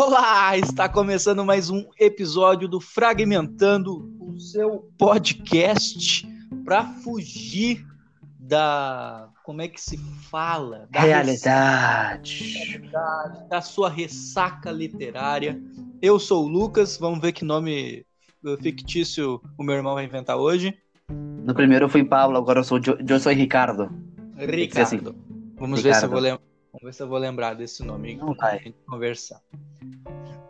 Olá, está começando mais um episódio do Fragmentando, o seu podcast para fugir da como é que se fala da Realidade. ressaca, da sua ressaca literária. Eu sou o Lucas, vamos ver que nome fictício o meu irmão vai inventar hoje. No primeiro eu fui Pablo, agora eu sou jo eu sou Ricardo. ser assim. Ricardo. Vamos ver se eu Ricardo. vou lembrar. Vamos ver se eu vou lembrar desse nome Não gente conversar.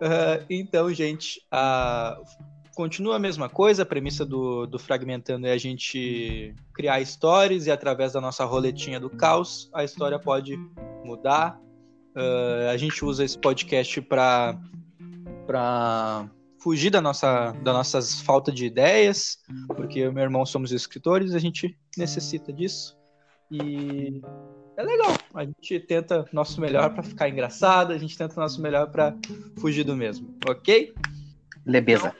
Ah, então, gente, a- continua a mesma coisa. A premissa do, do Fragmentando é a gente criar histórias e através da nossa roletinha do caos, a história pode mudar. Ah, a gente usa esse podcast para fugir da nossa das nossas falta de ideias, porque eu e meu irmão somos escritores, a gente necessita disso. E é legal. A gente tenta nosso melhor para ficar engraçado, a gente tenta nosso melhor para fugir do mesmo, ok? Lebeza.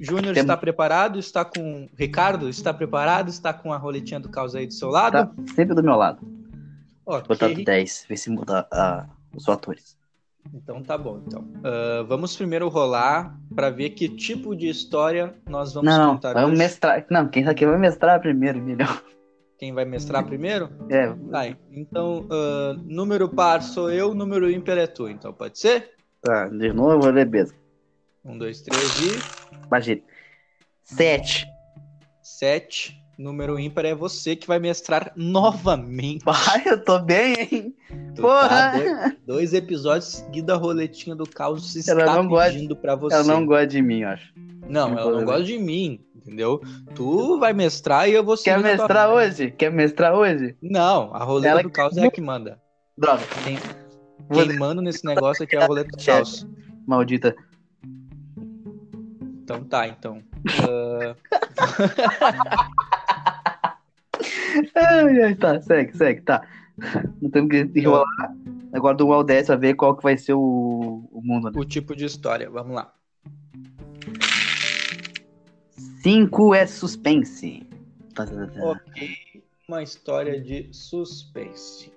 Júnior Tem- está preparado? Está com. Ricardo, está preparado? Está com a roletinha do caos aí do seu lado? Tá sempre do meu lado. Ok. Botado 10, ver se muda ah, os atores. Então tá bom. Então, Ah, vamos primeiro rolar para ver que tipo de história nós vamos não, não, contar vamos hoje. mestrar. Não, quem aqui vai mestrar primeiro, melhor. Quem vai mestrar primeiro? É, Tá, então, ah, número par sou eu, número ímpar é tu. Então, pode ser? tá, de novo, Lebeza. Um, dois, três e. Imagina. 7. 7. Número ímpar é você que vai mestrar novamente. Ai, eu tô bem, hein? Tu Porra! tá dois, dois episódios seguidos a roletinha do caos se Ela está não gosta- pedindo pra você. Ela não gosta de mim, eu acho. Não, não ela não gosta de mim, entendeu? Tu vai mestrar e eu vou Quer mestrar hoje? Quer mestrar hoje? Não, a roleta Ela do caos é a que manda. Droga. Quem, quem manda nesse negócio aqui é a roleta do caos. Maldita. Então tá, então. Ah, Ai, ai, tá, segue, segue, tá. Não temos que enrolar. Agora do 1 ao 10 pra ver qual que vai ser o, o mundo. Né? o tipo de história, vamos lá. 5 é suspense. Ok, uma história de suspense.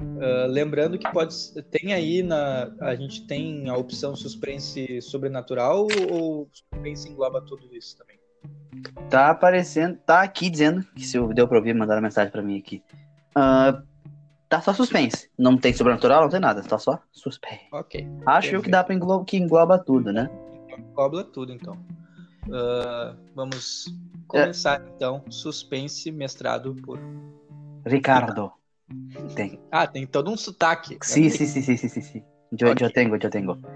Ah, lembrando que pode tem aí na a gente tem a opção suspense sobrenatural ou suspense engloba tudo isso também? Tá aparecendo, tá aqui dizendo que se eu deu pra ouvir, mandaram mensagem pra mim aqui. Ah, tá só suspense. Não tem sobrenatural, não tem nada, tá só suspense. Ok, Acho eu que dá pra englobar, que engloba tudo, né? engloba tudo então. Ah, vamos começar então suspense mestrado por Ricardo. Tem. ah tem todo um sotaque. né? Sim, sim, sim, sim, sim, sim, sim. Eu, Ok. eu tenho, eu tenho.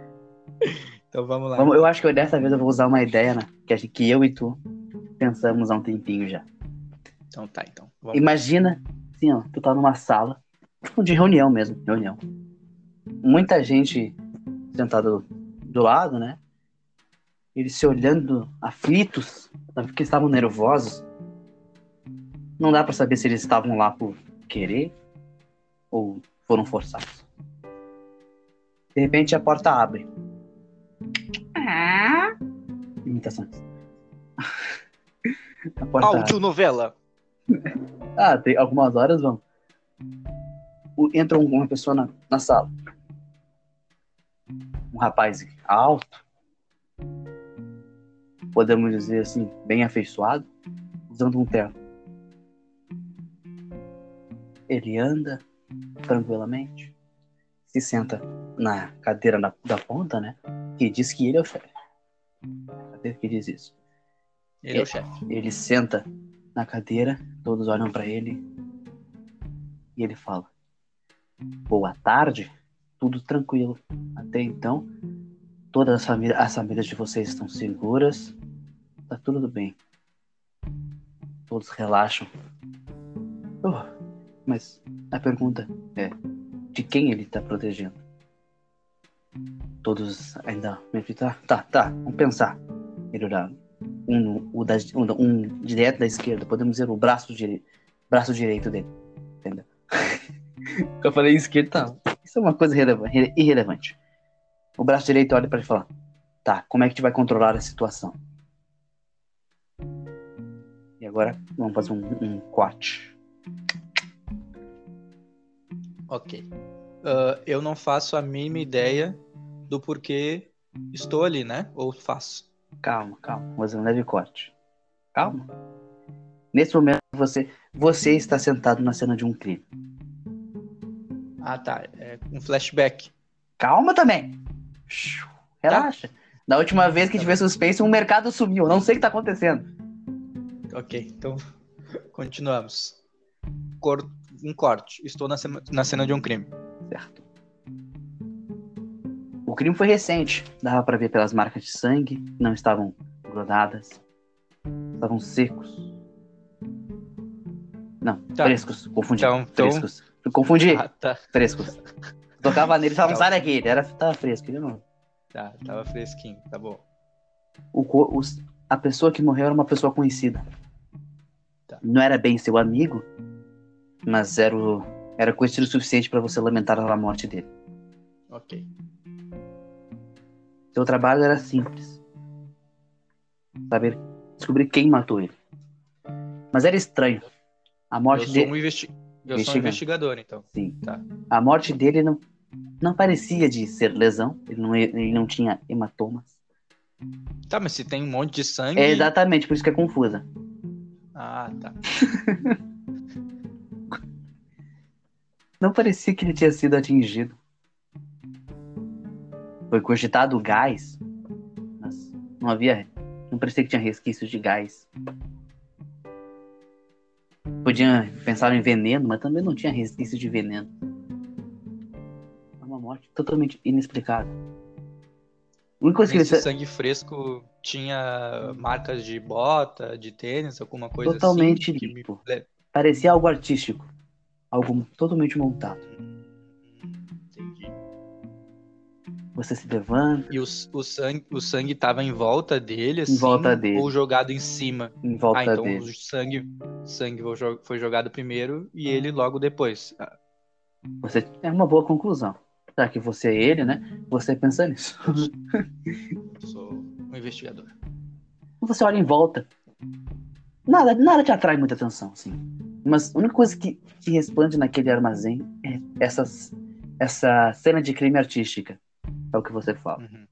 Então vamos lá. Vamos, eu acho que dessa vez eu vou usar uma ideia, né? Que, a gente- que eu e tu pensamos há um tempinho já. Então tá, então. Vamos. Imagina, assim, ó, tu tá numa sala, tipo de reunião mesmo, reunião. Muita gente sentada do lado, né? Eles se olhando aflitos, porque estavam nervosos. Não dá pra saber se eles estavam lá por querer ou foram forçados. De repente a porta abre. Imitações. A porta. Áudio novela. Ah, tem algumas horas vão. Entra um- uma pessoa na, na sala. Um rapaz alto. Podemos dizer assim, bem afeiçoado, usando um terno. Ele anda tranquilamente, se senta na cadeira da, da ponta, né? Que diz que ele é o chefe. Cadê que diz isso? Ele é o chefe. Ele senta na cadeira, todos olham pra ele e ele fala: Boa tarde, tudo tranquilo. Até então, todas as, famílias, as famílias de vocês estão seguras, tá tudo bem. Todos relaxam. Oh, mas a pergunta é: de quem ele tá protegendo? Todos ainda me tá, tá, tá, vamos pensar. Ele um, o da, um, um direto da esquerda, podemos dizer o braço, dire, braço direito dele. Entendeu? Eu falei esquerdo, tá. Isso é uma coisa irreleva- irre- irrelevante. O braço direito olha pra ele e fala: Tá, como é que a gente vai controlar a situação? E agora vamos fazer um, um corte. Ok. Ah, eu não faço a mínima ideia do porquê estou ali, né? Ou faço. Calma, calma. Vou fazer um leve corte. Calma. Nesse momento, você, você está sentado na cena de um crime. Ah, tá. É um flashback. Calma também. Shhh, Relaxa. Da última vez que tive suspense, um mercado sumiu. Não sei o que tá acontecendo. Ok, então continuamos. Cor... Um corte. Estou na cena, na cena de um crime. Certo. O crime foi recente. Dava pra ver pelas marcas de sangue. Não estavam grudadas. Estavam secos. Não, Tá. frescos. Confundi. Então- então- Frescos. Confundi. Ah, tá. Frescos. Tocava nele e falava, sai daqui. Ele era, tava fresco. Ele não. Tá, tava fresquinho, tá bom. o, os- a pessoa que morreu era uma pessoa conhecida. Tá. Não era bem seu amigo, mas era, o- era conhecido o suficiente para você lamentar a morte dele. Ok. Seu trabalho era simples. Saber descobrir quem matou ele. Mas era estranho. A morte Eu sou, dele, um investi... eu sou um investigador, então. sim. Tá. A morte dele não não parecia de ser lesão, ele não, ele não tinha hematomas. Tá, mas se tem um monte de sangue. É exatamente por isso que é confusa. Ah, tá. Não parecia que ele tinha sido atingido. Foi cogitado gás, mas não havia. Não parecia que tinha resquícios de gás. Podia pensar em veneno, mas também não tinha resquícios de veneno. Morte totalmente inexplicável. A única coisa que ele Nesse sa- sangue fresco tinha marcas de bota, de tênis, alguma coisa totalmente assim. me limpo. le- parecia algo artístico, algo totalmente montado. Hum, Entendi. Você se levanta E o, o sangue, o sangue tava em volta dele, assim, volta dele. ou jogado em cima? em volta ah, então dele. o sangue, sangue foi jo- foi jogado primeiro e ele logo depois. Ah, Você é uma boa conclusão. Já que você é ele, né? Você pensa nisso. eu sou um investigador. Você olha em volta. Nada, nada te atrai muita atenção, assim. Mas a única coisa que, que resplande naquele armazém é essas, essa cena de crime artística. É o que você fala. Uhum.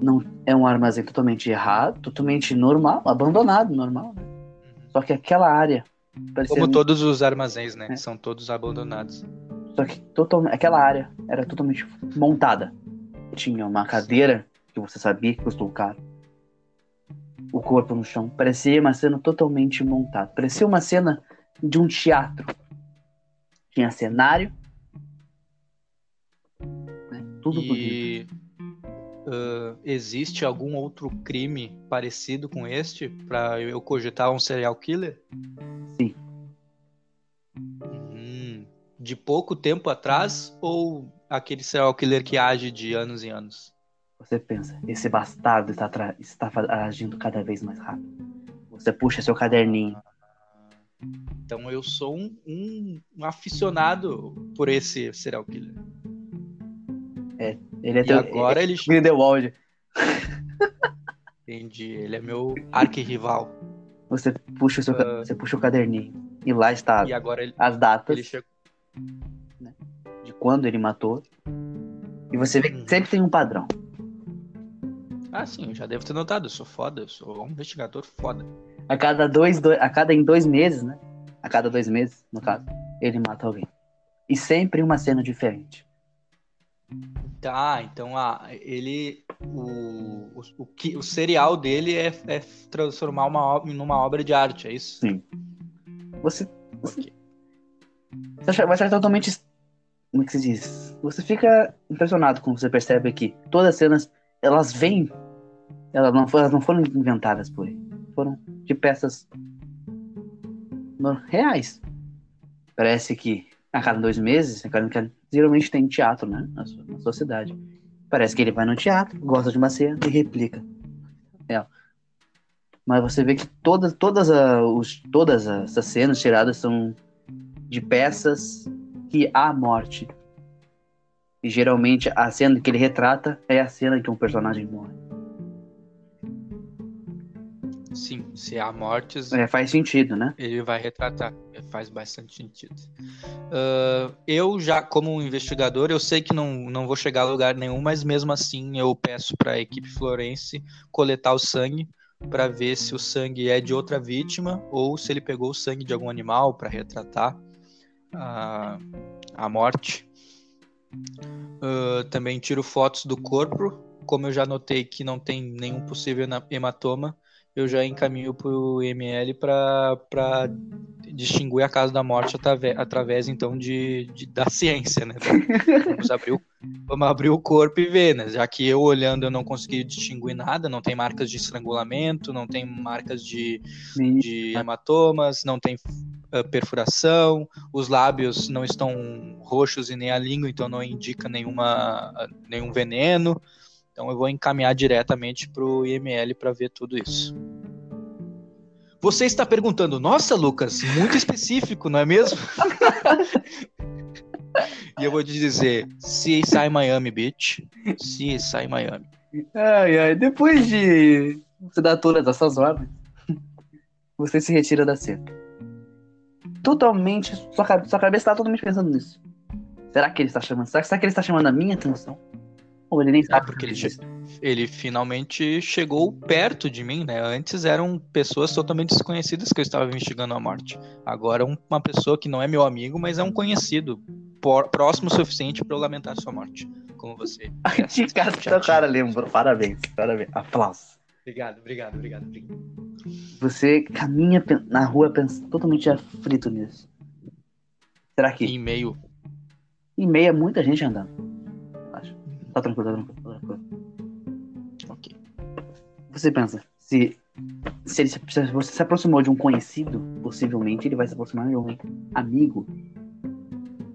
Não é um armazém totalmente errado, totalmente normal, abandonado, normal. né? Uhum. Só que aquela área. Como muito- todos os armazéns, né? É. São todos abandonados. Só que total, aquela área era totalmente montada. Tinha uma cadeira que você sabia que custou caro. O corpo no chão. Parecia uma cena totalmente montada. Parecia uma cena de um teatro. Tinha cenário. né, Tudo bonito. E ah, existe algum outro crime parecido com este para eu cogitar um serial killer? Sim. Hum, de pouco tempo atrás ou aquele serial killer que age de anos em anos? Você pensa, esse bastardo está, está agindo cada vez mais rápido. Você puxa seu caderninho. Então eu sou um, um- um aficionado por esse serial killer. Ele é E teu. agora ele Grindelwald. entendi, ele é meu arquirrival. Você puxa o seu, Ah. você puxa o caderninho. E lá está E agora ele, as datas. ele chegou. De quando ele matou. E você vê que Uhum. sempre tem um padrão. Ah, sim, eu já devo ter notado. Eu sou foda, eu sou um investigador foda. A cada dois, dois- a cada em dois meses, né? A cada dois meses, no caso, ele mata alguém. E sempre uma cena diferente. Tá, então ah, ele. O, o, o, que, o serial dele é, é transformar uma obra numa obra de arte, é isso? Sim. Você, Ok. Você acha totalmente. Como é que se diz? Você fica impressionado quando você percebe que todas as cenas, elas vêm. Elas não, foram- elas não foram inventadas por ele. Foram de peças reais. Parece que a cada dois meses, a cada, geralmente tem teatro, né? Na sua, na sua cidade. Parece que ele vai no teatro, gosta de uma cena e replica. ela. Mas você vê que todas, todas, a, os, todas essas cenas tiradas são de peças que há morte. E geralmente a cena que ele retrata é a cena que um personagem morre. sim, se há mortes, É, faz sentido, né? ele vai retratar. Faz bastante sentido. Ah, eu já, como investigador, eu sei que não, não vou chegar a lugar nenhum, mas mesmo assim eu peço para a equipe Florense coletar o sangue para ver se o sangue é de outra vítima ou se ele pegou o sangue de algum animal para retratar a, a morte. Ah, também tiro fotos do corpo. Como eu já notei que não tem nenhum possível hematoma, eu já encaminho para o IML para distinguir a causa da morte através, então de, de- da ciência, né? Vamos abrir, o, vamos abrir o corpo e ver, né? Já que eu olhando eu não consegui distinguir nada, não tem marcas de estrangulamento, não tem marcas de, de hematomas, não tem perfuração, os lábios não estão roxos e nem a língua, então não indica nenhuma, nenhum veneno. Então eu vou encaminhar diretamente para o IML para ver tudo isso. Você está perguntando, nossa, Lucas, muito específico, não é mesmo? e eu vou te dizer, CSI Miami Beach, CSI Miami. Ai, ai, depois de você dar todas essas ordens, você se retira da cena. Totalmente, sua, sua cabeça está totalmente pensando nisso. Será que ele está chamando? Será, será que ele está chamando a minha atenção? Ou ele nem É, sabe porque ele, disso? ele finalmente chegou perto de mim, né? Antes eram pessoas totalmente desconhecidas que eu estava investigando a morte. Agora um- uma pessoa que não é meu amigo, mas é um conhecido por- próximo o suficiente para eu lamentar sua morte, como você. De teu tinha. cara lembrou. Parabéns, parabéns. Aplausos. Obrigado, obrigado, obrigado. obrigado. Você caminha na rua totalmente aflito nisso. Será que Em meio. em meia muita gente andando? Acho. Tá tranquilo, tá tranquilo, tá tranquilo. Ok. Você pensa, se, se, ele, se você se aproximou de um conhecido, possivelmente ele vai se aproximar de um amigo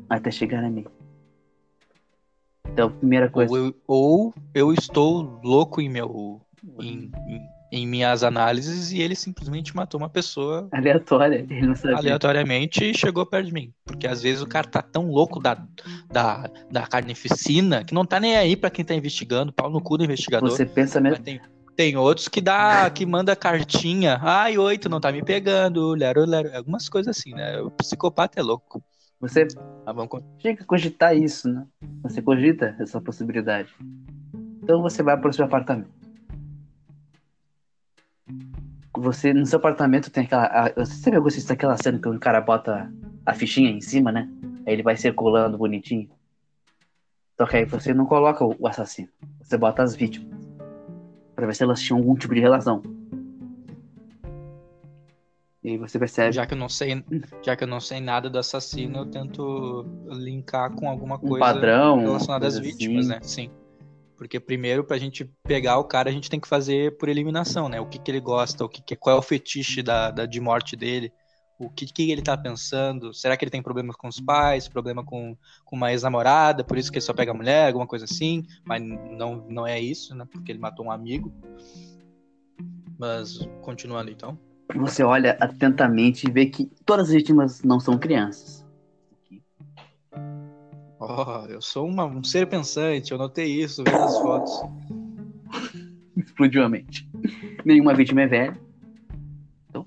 até chegar a mim. Então, primeira coisa. Ou eu, ou eu estou louco em meu. Em, em, em minhas análises e ele simplesmente matou uma pessoa Aleatória, ele não sabia. aleatoriamente e chegou perto de mim. Porque às vezes o cara tá tão louco da, da, da carnificina que não tá nem aí pra quem tá investigando, pau no cu do investigador. Você pensa mesmo. tem, tem outros que dá, que manda cartinha. Ai, oi, tu não tá me pegando, lero, lero. Algumas coisas assim, né? O psicopata é louco. Você Mas vamos con- chega a cogitar isso, né? Você cogita essa possibilidade. Então você vai pro seu apartamento. Você, no seu apartamento tem aquela. a- Você já gostou daquela cena que o cara bota a fichinha em cima, né? Aí ele vai circulando bonitinho. Só que aí você não coloca o assassino. Você bota as vítimas. Pra ver se elas tinham algum tipo de relação. E aí você percebe Já que eu não sei, já que eu não sei nada do assassino, eu tento linkar com alguma um coisa padrão. relacionada às vítimas, assim. né? Sim. Porque primeiro, pra gente pegar o cara, a gente tem que fazer por eliminação, né? O que, que ele gosta, o que, que qual é o fetiche da, da- de morte dele, o que, que ele tá pensando. Será que ele tem problemas com os pais, problema com, com uma ex-namorada, por isso que ele só pega mulher, alguma coisa assim? Mas não, não é isso, né? Porque ele matou um amigo. Mas continuando então. Você olha atentamente e vê que todas as vítimas não são crianças. Oh, eu sou uma- um ser pensante, eu notei isso vendo as fotos. Explodiu a mente. Nenhuma vítima é velha. Então,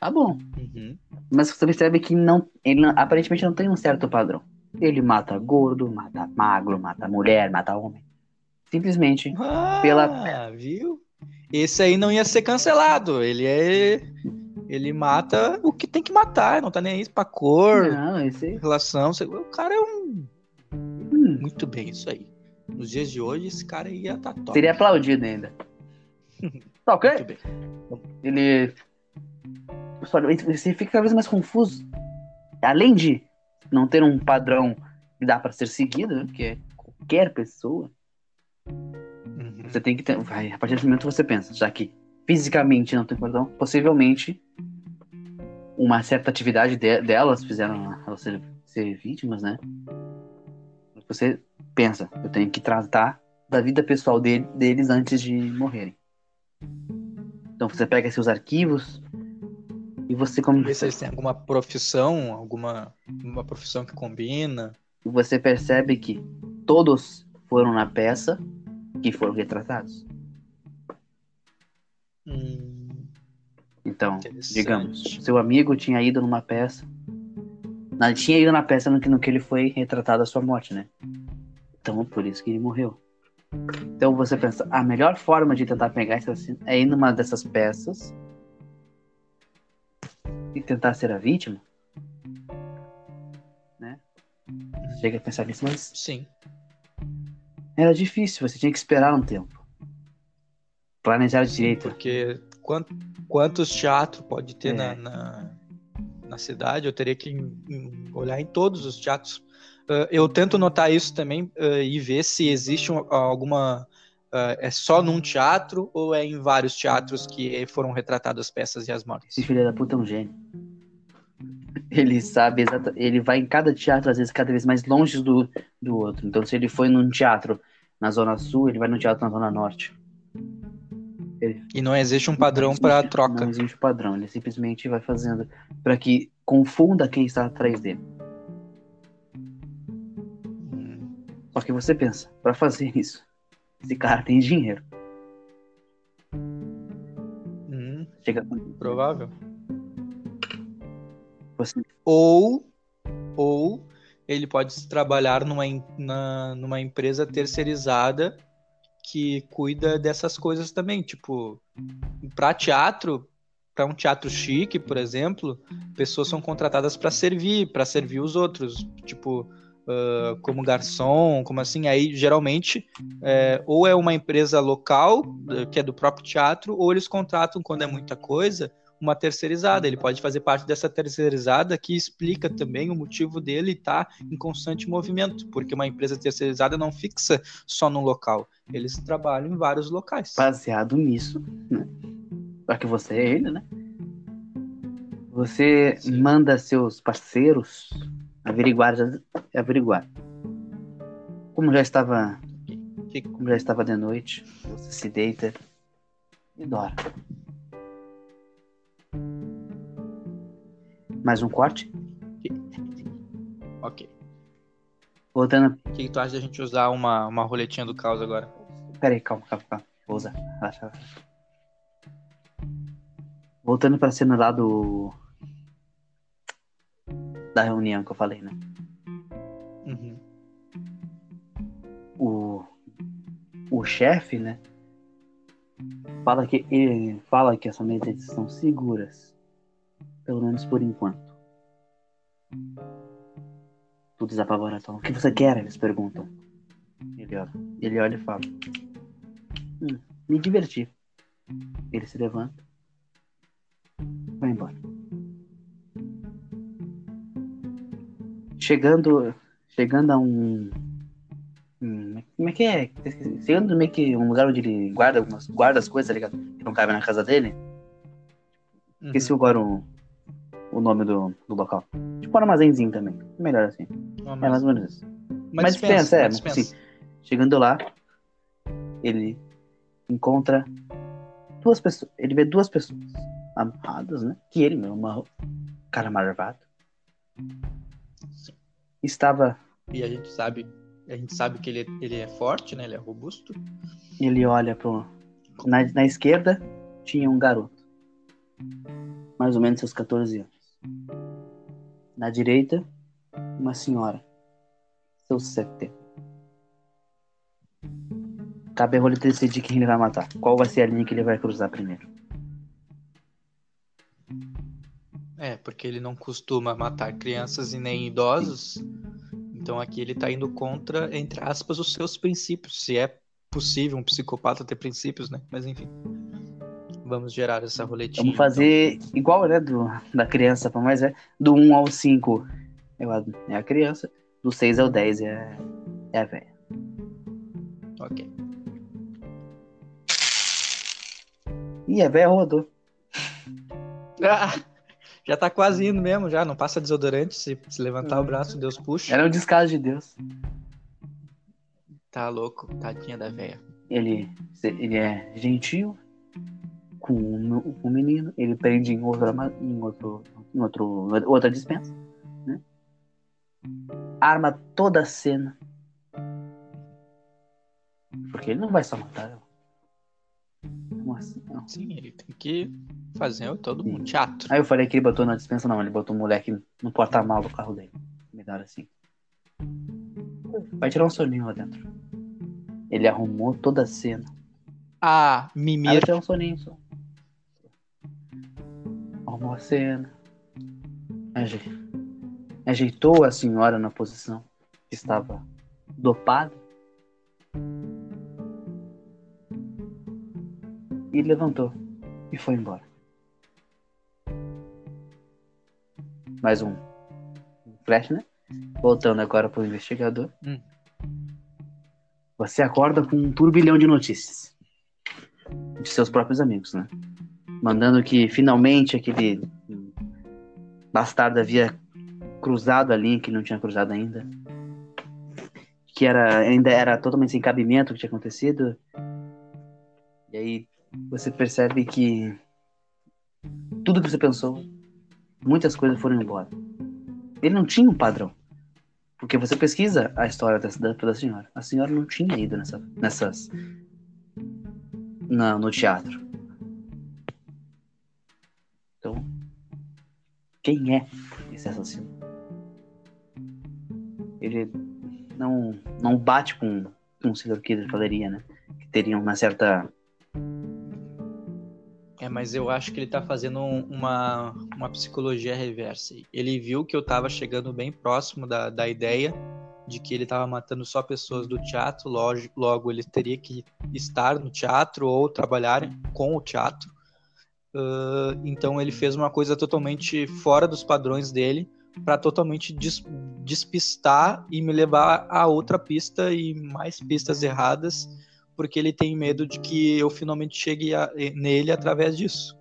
tá bom. Uhum. Mas você percebe que não, ele não- aparentemente não tem um certo padrão. Ele mata gordo, mata magro, mata mulher, mata homem. Simplesmente. Ah, Pela- viu? Esse aí não ia ser cancelado. Ele é. Ele mata o que tem que matar, não tá nem aí pra cor, Não, esse. relação. O cara é um. hum, Muito bem, isso aí. Nos dias de hoje, esse cara ia estar top. seria aplaudido ainda. Tá ok? Muito bem. Ele. Só- Você fica cada vez mais confuso. Além de não ter um padrão que dá pra ser seguido, né, que é qualquer pessoa, Uhum. você tem que ter. Vai, a partir desse momento você pensa, já que fisicamente não tem padrão, possivelmente uma certa atividade de- delas fizeram elas ser, ser vítimas, né? Você pensa, eu tenho que tratar da vida pessoal dele- deles antes de morrerem. Então você pega seus arquivos e você Ver se eles têm alguma profissão, alguma uma profissão que combina. e você percebe que todos foram na peça que foram retratados. Hum, Então, digamos, seu amigo tinha ido numa peça. Não, tinha ido na peça no que, no que ele foi retratado a sua morte, né? Então, por isso que ele morreu. Então você pensa, a melhor forma de tentar pegar esse assassino é ir numa dessas peças e tentar ser a vítima? Né? Chega a pensar nisso, mas Sim. era difícil, você tinha que esperar um tempo. Planejar direito. Porque quant- quantos teatros pode ter É. na, na, na cidade? Eu teria que em- em- olhar em todos os teatros. Ah, eu tento notar isso também ah, e ver se existe um- alguma. ah, é só num teatro ou é em vários teatros que foram retratadas as peças e as mortes? Esse filho da puta é um gênio. Ele sabe exata, ele vai em cada teatro, às vezes, cada vez mais longe do, do outro. Então, se ele foi num teatro na Zona Sul, ele vai num teatro na Zona Norte. E não existe um padrão para troca. Não existe padrão, ele simplesmente vai fazendo para que confunda quem está atrás dele. Só que você pensa, para fazer isso, esse cara tem dinheiro. hum, Chega provável. você Ou, ou ele pode trabalhar numa, na- numa empresa terceirizada que cuida dessas coisas também. Tipo, para teatro, para um teatro chique, por exemplo, pessoas são contratadas para servir, para servir os outros. Tipo, ah, como garçom, como assim. Aí, geralmente, é, ou é uma empresa local, eh, que é do próprio teatro, ou eles contratam, quando é muita coisa, uma terceirizada. Ele pode fazer parte dessa terceirizada que explica também o motivo dele estar em constante movimento, porque uma empresa terceirizada não fixa só num local, eles trabalham em vários locais. baseado nisso, né? Já que você é ele, né? Você Sim. manda seus parceiros averiguar, averiguar. Como já estava, como já estava de noite, você se deita e dorme. Mais um corte. Ok. Voltando. O que tu acha da gente usar uma, uma roletinha do caos agora? Peraí, calma, calma, calma. Vou usar. Relaxa, relaxa. Voltando pra cena lá do. Da reunião que eu falei, né? Uhum. o, o chefe, né? Fala que ele fala que essas medidas são seguras, pelo menos por enquanto. Tudo desapavora então. O que você quer? Eles perguntam. Ele olha, ele olha e fala: "Hum, Me divertir. Ele se levanta, vai embora. Chegando, chegando a um como é que é? Chegando meio que um lugar onde ele guarda algumas guarda as coisas, tá ligado? Que não cabe na casa dele. Uhum. Esqueci agora o, o nome do, do local. Tipo um armazenzinho também. Melhor assim. Uma, É mais ou menos isso. uma Mas dispensa, é, uma dispensa. Chegando lá, ele encontra duas pessoas. Ele vê duas pessoas amarradas, né? Que ele mesmo amarrou. Cara marvado. Estava. E a gente sabe, a gente sabe que ele, ele é forte, né? Ele é robusto. Ele olha pro. Na, na esquerda tinha um garoto. Mais ou menos seus 14 anos. Na direita, uma senhora. Seus 70. Cabe a rolê decidir quem ele vai matar. Qual vai ser a linha que ele vai cruzar primeiro. É, porque ele não costuma matar crianças e nem idosos. Então aqui ele tá indo contra, entre aspas, os seus princípios. Se é possível um psicopata ter princípios, né? Mas enfim. Vamos gerar essa roletinha. Vamos fazer igual, né? Do, da criança pra mais é. Do 1 ao 5 é a, criança. Do 6 ao 10 é, é a velha. então. Ok. Ih, a velha rodou. Ah, já tá quase indo mesmo, já. Não passa desodorante. Se, se levantar o Uhum. braço, Deus puxa. Era um descaso de Deus. Tá louco, tadinha da véia. Ele, ele é gentil com o com o menino. Ele prende em, outro, arma- em, outro, em outro, outra dispensa. Né? Arma toda a cena. Porque ele não vai só matar ela. Não assim? Não. Sim, ele tem que fazer todo Sim. um teatro. Aí eu falei que ele botou na dispensa, não, ele botou o moleque no porta-mal do carro dele. Me deram assim. Vai tirar um soninho lá dentro. Ele arrumou toda a cena. Ah, Aí vai Mimir. tirar um soninho só. Arrumou a cena. Aje- Ajeitou a senhora na posição que estava dopada. E levantou. E foi embora. Mais um, um flash, né? Voltando agora pro investigador. Hum. Você acorda com um turbilhão de notícias. De seus próprios amigos, né? Mandando que finalmente aquele bastardo havia cruzado a linha que não tinha cruzado ainda. Que era, ainda era totalmente sem cabimento o que tinha acontecido. E aí você percebe que tudo que você pensou, muitas coisas foram embora. Ele não tinha um padrão. Porque você pesquisa a história dessa, da, da senhora. A senhora não tinha ido nessa, nessas. Na, no teatro. Então. Quem é esse assassino? Ele não, não bate com, um serial killer falaria, né? Que teria uma certa. É, mas eu acho que ele tá fazendo um- uma, uma psicologia reversa. Ele viu que eu tava chegando bem próximo da, da ideia de que ele tava matando só pessoas do teatro, logo, logo ele teria que estar no teatro ou trabalhar com o teatro. Ah, então ele fez uma coisa totalmente fora dos padrões dele para totalmente des- despistar e me levar a outra pista e mais pistas erradas porque ele tem medo de que eu finalmente chegue a- nele através disso.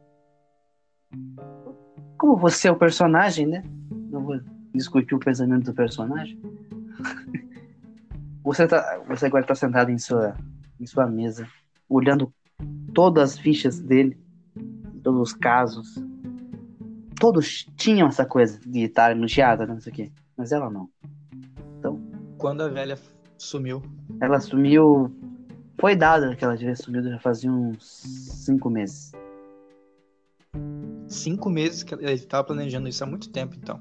Como você é o personagem, né? Não vou discutir o pensamento do personagem. Você, tá, você agora está sentado em sua, em sua mesa, olhando todas as fichas dele, todos os casos. Todos tinham essa coisa de estar no teatro, não sei o quê. Mas ela não. Quando a velha sumiu, Ela sumiu. Foi dada que ela devia sumido já fazia uns cinco meses. cinco meses que ele estava planejando isso há muito tempo, então.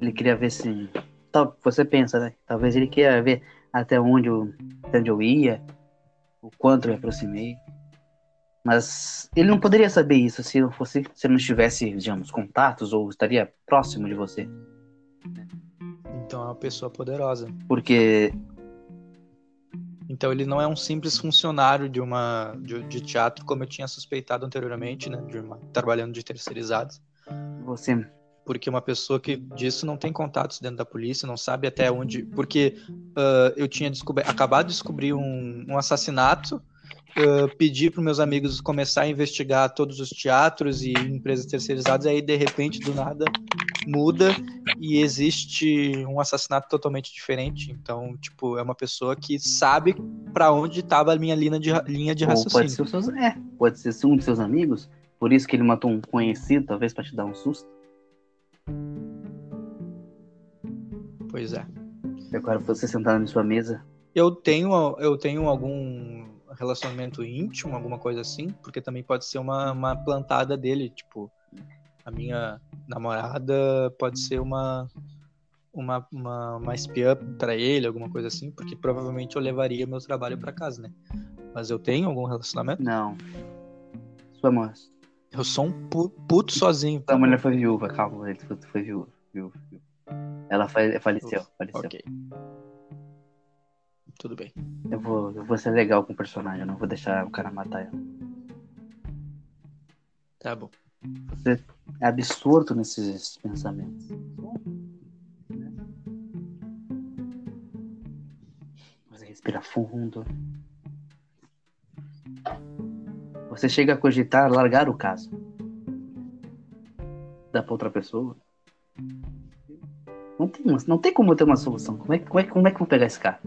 Ele queria ver se. Você pensa, né? Talvez ele queria ver até onde eu, até onde eu ia, o quanto eu me aproximei. Mas ele não poderia saber isso se não fosse, se não tivesse, digamos, contatos ou estaria próximo de você. Então é uma pessoa poderosa. Porque Então ele não é um simples funcionário de uma de, de teatro como eu tinha suspeitado anteriormente, né, de uma, trabalhando de terceirizados, você. porque uma pessoa que disso não tem contatos dentro da polícia, não sabe até onde, porque ah, eu tinha acabado de descobrir um, um assassinato, ah, pedi para meus amigos começar a investigar todos os teatros e empresas terceirizadas, aí de repente do nada muda e existe um assassinato totalmente diferente. Então, tipo, é uma pessoa que sabe para onde estava a minha linha de, linha de Ou pode raciocínio. ser, é, pode ser um de seus amigos. Por isso que ele matou um conhecido, talvez para te dar um susto. Pois é. E agora você sentado em sua mesa. Eu tenho, eu tenho algum relacionamento íntimo, alguma coisa assim, porque também pode ser uma, uma plantada dele, tipo, a minha namorada pode ser uma uma, uma, uma espiã pra ele, alguma coisa assim, porque provavelmente eu levaria meu trabalho pra casa, né? Mas eu tenho algum relacionamento? Não. Sua mãe. Eu sou um pu- puto sozinho. Sua mulher foi viúva, calma, ele foi, foi viúva, viúva, viúva. Ela fa- faleceu, faleceu. Ok. Tudo bem. Eu, vou, eu vou ser legal com o personagem, eu não vou deixar o cara matar ela. Tá bom. Você é absurdo nesses pensamentos. Você respira fundo. Você chega a cogitar largar o caso. Dá pra outra pessoa. Não tem, não tem como ter uma solução. Como é, como, é, como é que eu vou pegar esse cara?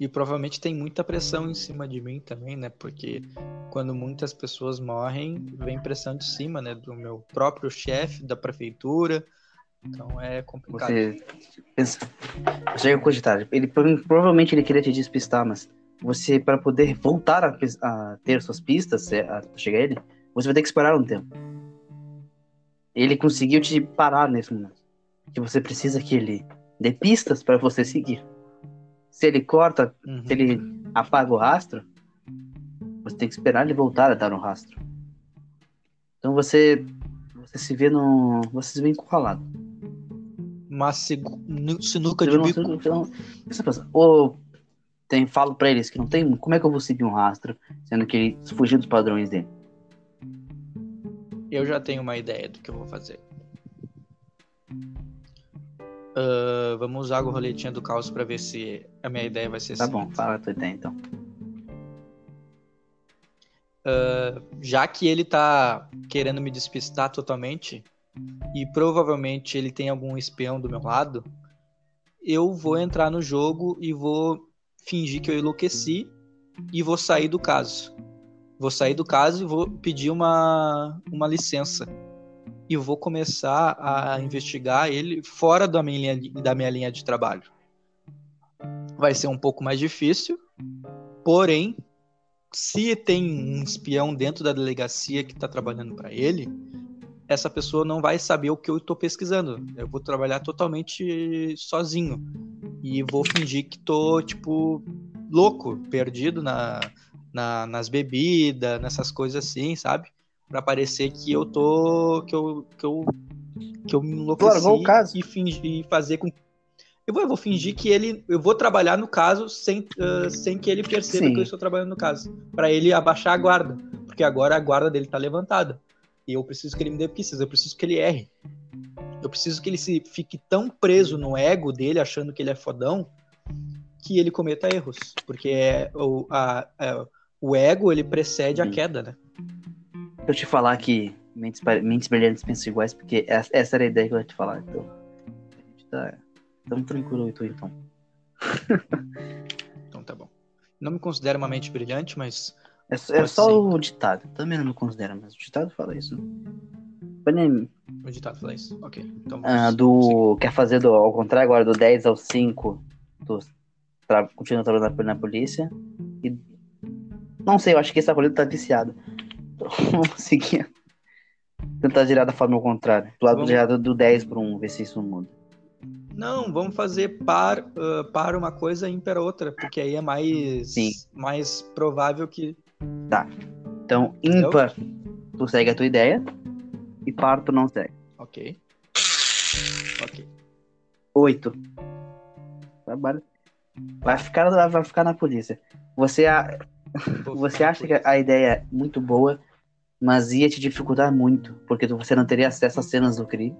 E provavelmente tem muita pressão em cima de mim também, né? Porque quando muitas pessoas morrem, vem pressão de cima, né? Do meu próprio chefe, da prefeitura. Então é complicado. Você pensa, chega a cogitar. Ele, prova- provavelmente ele queria te despistar, mas você, para poder voltar a, a, ter suas pistas, é, a chegar a ele, você vai ter que esperar um tempo. Ele conseguiu te parar nesse momento. Que você precisa que ele dê pistas para você seguir. Se ele corta, uhum. se ele apaga o rastro, você tem que esperar ele voltar a dar um rastro. Então você você se vê no você se vê encurralado. Uma sinuca de bico. Então, ou tem, falo para eles que não tem, como é que eu vou seguir um rastro, sendo que ele fugiu dos padrões dele? Eu já tenho uma ideia do que eu vou fazer. Uh, vamos usar a roletinha do caos para ver se a minha ideia vai ser Tá bom, fala a tua ideia então. Uh, já que ele tá querendo me despistar totalmente, e provavelmente ele tem algum espião do meu lado, eu vou entrar no jogo e vou fingir que eu enlouqueci e vou sair do caso. Vou sair do caso e vou pedir uma, uma licença. E vou começar a investigar ele fora da minha, linha, da minha linha de trabalho. Vai ser um pouco mais difícil, porém, se tem um espião dentro da delegacia que está trabalhando para ele, essa pessoa não vai saber o que eu estou pesquisando. Eu vou trabalhar totalmente sozinho. E vou fingir que tô, tipo, louco, perdido na, na, nas bebidas, nessas coisas assim, sabe? Pra parecer que eu tô. que eu. que eu, que eu me enlouqueci o caso. e fingir fazer com. Eu vou, eu vou fingir que ele. Eu vou trabalhar no caso sem, uh, sem que ele perceba Sim. que eu estou trabalhando no caso. para ele abaixar a guarda. Porque agora a guarda dele tá levantada. E eu preciso que ele me dê pistas, eu preciso que ele erre. Eu preciso que ele se fique tão preso no ego dele, achando que ele é fodão, que ele cometa erros. Porque é, o, a, a, o ego, ele precede a queda, né? Eu te falar que mentes, mentes brilhantes pensam iguais, porque essa era a ideia que eu ia te falar. Então, a gente tá tão tranquilo e tu, então. então tá bom. Não me considero uma mente brilhante, mas é, é só assim? o ditado. Também não me considero, mas o ditado fala isso. O ditado fala isso. Ok. Então ah, do. Quer fazer do, ao contrário agora, do 10 ao 5. Do, tra, continua trabalhando na, na polícia. E. Não sei, eu acho que essa roleta tá viciada. Vamos seguir. Tentar girar da forma ao contrário. Do lado vamos... girado do 10 para 1, ver se isso muda. Não, vamos fazer par, uh, par uma coisa e ímpar outra, porque aí é mais, Sim. mais provável que Tá. Então, ímpar, tu segue a tua ideia. E par, tu não segue. Ok. Ok. Oito. Vai ficar, vai ficar na polícia. Você, a... você acha que a ideia é muito boa, mas ia te dificultar muito, porque você não teria acesso às cenas do crime.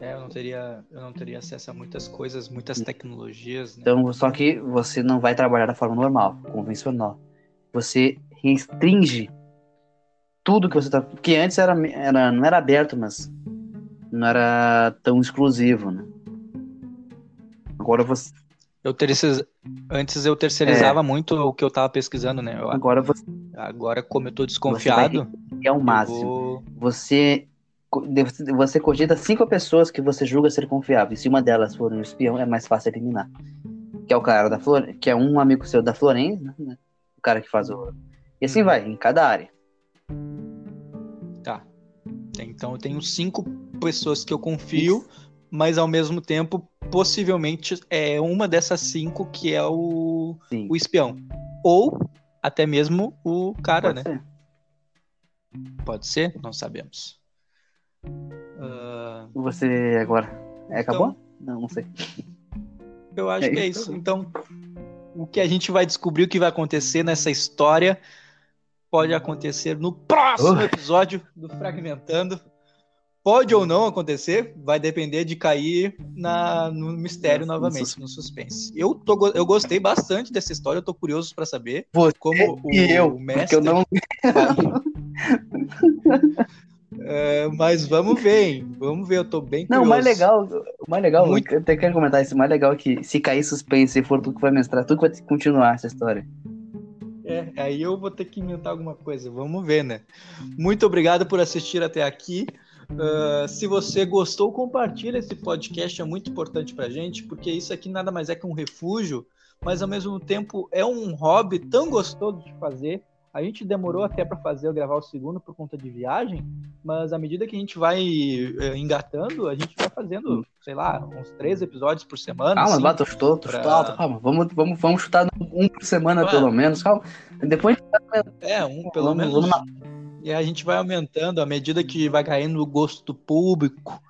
É, eu não teria, eu não teria acesso a muitas coisas, muitas tecnologias. Né? Então, só que você não vai trabalhar da forma normal, convencional. Você restringe tudo que você tá. Porque antes era, era, não era aberto, mas não era tão exclusivo, né? Agora você. Eu terceiriz... Antes eu terceirizava é. muito o que eu tava pesquisando, né? Eu... Agora você. Agora, como eu tô desconfiado. É o máximo. Vou... Você você cogita cinco pessoas que você julga ser confiáveis. Se uma delas for um espião, é mais fácil eliminar. Que é o cara da Flor, que é um amigo seu da Florence, né? O cara que faz o. E assim uhum. vai, em cada área. Tá. Então eu tenho cinco pessoas que eu confio, Isso. Mas ao mesmo tempo, possivelmente é uma dessas cinco que é o, o espião. Ou até mesmo o cara, Pode né? Ser. Pode ser? Não sabemos. Uh... Você agora. É, acabou? Então, não, não sei. Eu acho é que é isso. Então, o que a gente vai descobrir, o que vai acontecer nessa história, pode acontecer no próximo episódio do Fragmentando. Pode ou não acontecer, vai depender de cair na, no mistério novamente, no suspense. Eu, tô, eu gostei bastante dessa história, eu tô curioso para saber Você como o, e eu, o mestre. Eu não... É, mas vamos ver, hein? Vamos ver, eu tô bem curioso. Não, o mais legal, o mais legal, Muito... eu até quero comentar isso, o mais legal é que se cair suspense e for tu que vai mestrar, tu que vai continuar essa história. É, aí eu vou ter que inventar alguma coisa, vamos ver, né? Muito obrigado por assistir até aqui. Uh, se você gostou, compartilha esse podcast, é muito importante pra gente, porque isso aqui nada mais é que um refúgio mas ao mesmo tempo é um hobby tão gostoso de fazer. A gente demorou até para fazer, gravar o segundo por conta de viagem, mas à medida que a gente vai é, engatando, a gente vai fazendo, sei lá, uns três episódios por semana. Calma, assim, estou, tô, pra- tô alto, calma. Vamos, vamos, vamos chutar um por semana, pelo menos, calma. Depois É, um pelo vamos, menos. vamos na E a gente vai aumentando à medida que vai caindo o gosto do público.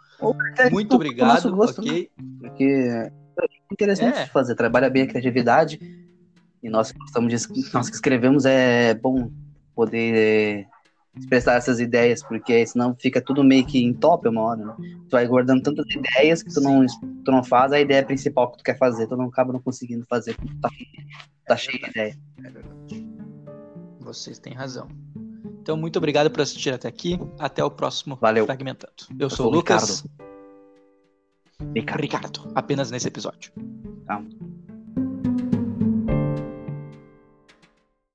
Muito obrigado, gosto, né? ok? Porque é interessante É. fazer, trabalha bem a criatividade. E nós que gostamos nós que escrevemos é bom poder expressar essas ideias, porque senão fica tudo meio que em top uma hora, né? Tu vai guardando tantas ideias que tu não, tu não faz a ideia principal que tu quer fazer, tu não acaba não conseguindo fazer, tá, tá cheio de ideia. É verdade. Vocês têm razão. Então, muito obrigado por assistir até aqui. Até o próximo Valeu. Fragmentando. Eu, sou sou o Lucas. Ricardo. Ricardo, apenas nesse episódio. Calma.